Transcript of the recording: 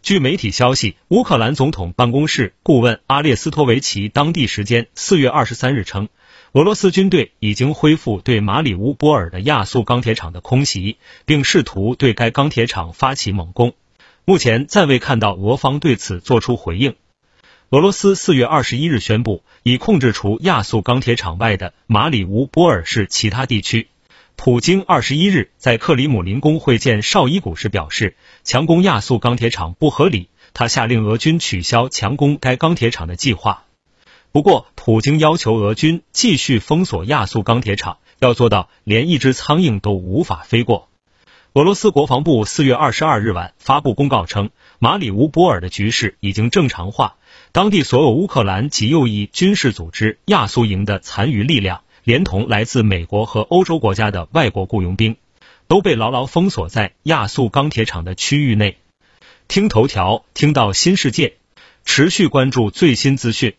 据媒体消息，乌克兰总统办公室顾问阿列斯托维奇当地时间四月二十三日称，俄罗斯军队已经恢复对马里乌波尔的亚速钢铁厂的空袭，并试图对该钢铁厂发起猛攻。目前暂未看到俄方对此作出回应。俄罗斯四月二十一日宣布，已控制除亚速钢铁厂外的马里乌波尔市其他地区。普京二十一日在克里姆林宫会见绍伊古时表示，强攻亚速钢铁厂不合理，他下令俄军取消强攻该钢铁厂的计划。不过，普京要求俄军继续封锁亚速钢铁厂，要做到连一只苍蝇都无法飞过。俄罗斯国防部四月二十二日晚发布公告称，马里乌波尔的局势已经正常化，当地所有乌克兰极右翼军事组织亚速营的残余力量。连同来自美国和欧洲国家的外国雇佣兵，都被牢牢封锁在亚速钢铁厂的区域内。听头条，听到新世界，持续关注最新资讯。